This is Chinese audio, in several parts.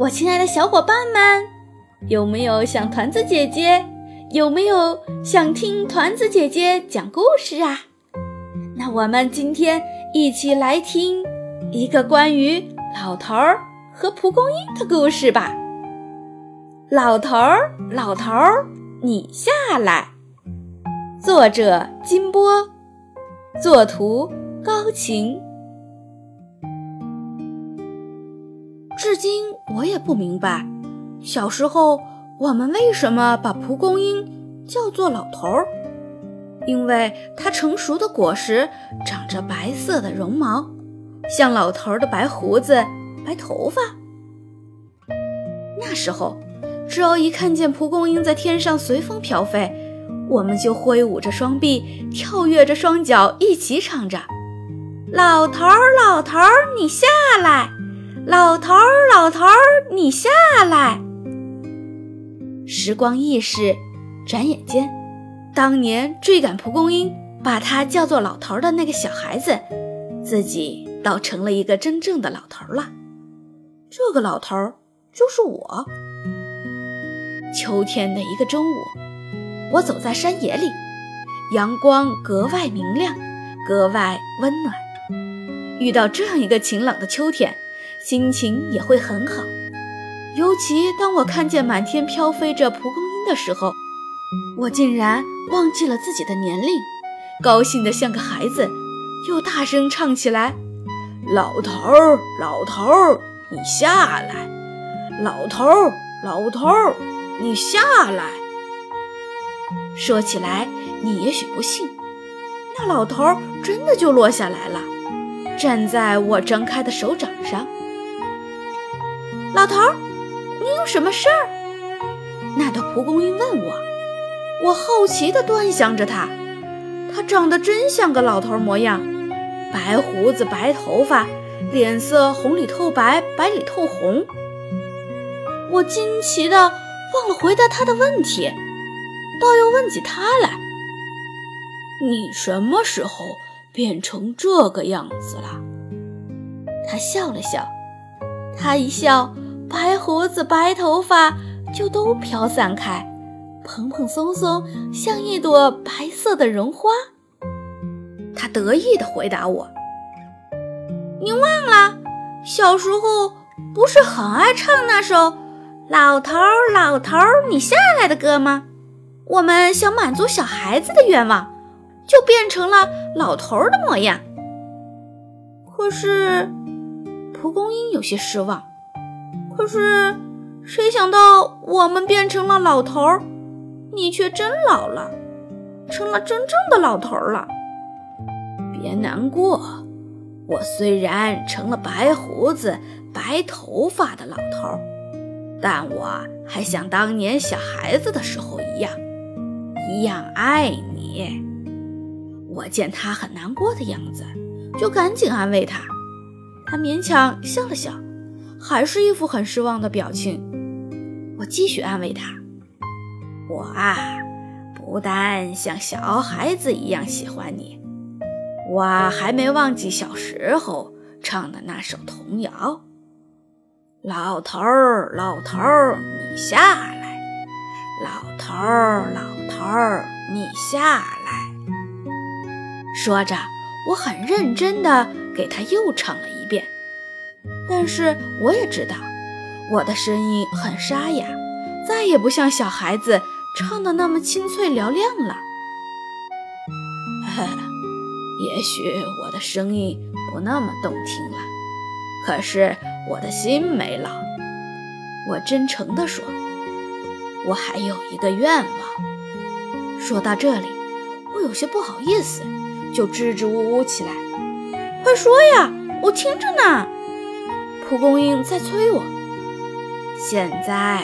我亲爱的小伙伴们，有没有想团子姐姐？有没有想听团子姐姐讲故事啊？那我们今天一起来听一个关于老头儿和蒲公英的故事吧。老头儿，老头儿，你下来。作者：金波，作图：高晴。至今我也不明白，小时候我们为什么把蒲公英叫做老头儿？因为它成熟的果实长着白色的绒毛，像老头儿的白胡子、白头发。那时候，只要一看见蒲公英在天上随风飘飞，我们就挥舞着双臂，跳跃着双脚，一起唱着：“老头儿，老头儿，你下来。”老头儿，老头儿，你下来。时光易逝，转眼间，当年追赶蒲公英，把他叫做老头儿的那个小孩子，自己倒成了一个真正的老头儿了。这个老头儿就是我。秋天的一个中午，我走在山野里，阳光格外明亮，格外温暖。遇到这样一个晴朗的秋天。心情也会很好，尤其当我看见满天飘飞着蒲公英的时候，我竟然忘记了自己的年龄，高兴得像个孩子，又大声唱起来：“老头儿，老头儿，你下来！老头儿，老头儿，你下来！”说起来，你也许不信，那老头儿真的就落下来了，站在我张开的手掌上。老头，你有什么事儿？那朵蒲公英问我。我好奇地端详着它，它长得真像个老头模样，白胡子、白头发，脸色红里透白，白里透红。我惊奇地忘了回答他的问题，倒又问起他来：“你什么时候变成这个样子了？”他笑了笑。他一笑，白胡子、白头发就都飘散开，蓬蓬松松，像一朵白色的绒花。他得意地回答我：“你忘了，小时候不是很爱唱那首《老头儿老头儿你下来》的歌吗？我们想满足小孩子的愿望，就变成了老头儿的模样。可是……”蒲公英有些失望，可是谁想到我们变成了老头儿，你却真老了，成了真正的老头儿了。别难过，我虽然成了白胡子、白头发的老头儿，但我还像当年小孩子的时候一样，一样爱你。我见他很难过的样子，就赶紧安慰他。他勉强笑了笑，还是一副很失望的表情。我继续安慰他：“我啊，不但像小孩子一样喜欢你，我还没忘记小时候唱的那首童谣。老头儿，老头儿，你下来！老头儿，老头儿，你下来！”说着，我很认真地给他又唱了一。但是我也知道，我的声音很沙哑，再也不像小孩子唱的那么清脆嘹亮了。也许我的声音不那么动听了，可是我的心没老。我真诚地说，我还有一个愿望。说到这里，我有些不好意思，就支支吾吾起来。快说呀！我听着呢，蒲公英在催我。现在，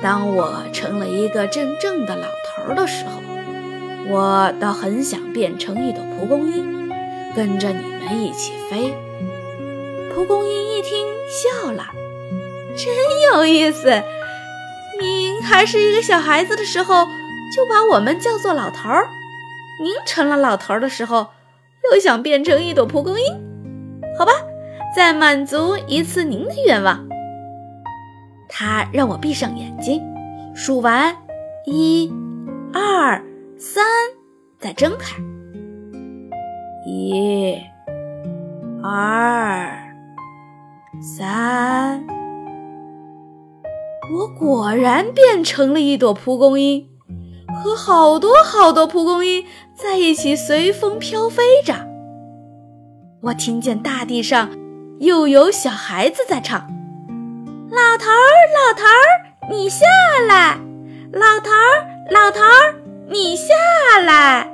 当我成了一个真正的老头的时候，我倒很想变成一朵蒲公英，跟着你们一起飞。蒲公英一听笑了，真有意思。您还是一个小孩子的时候，就把我们叫做老头儿；您成了老头儿的时候，又想变成一朵蒲公英。好吧，再满足一次您的愿望。他让我闭上眼睛，数完一、二、三，再睁开。一、二、三，我果然变成了一朵蒲公英，和好多好多蒲公英在一起随风飘飞着。我听见大地上又有小孩子在唱：“老头儿，老头儿，你下来！老头儿，老头儿，你下来！”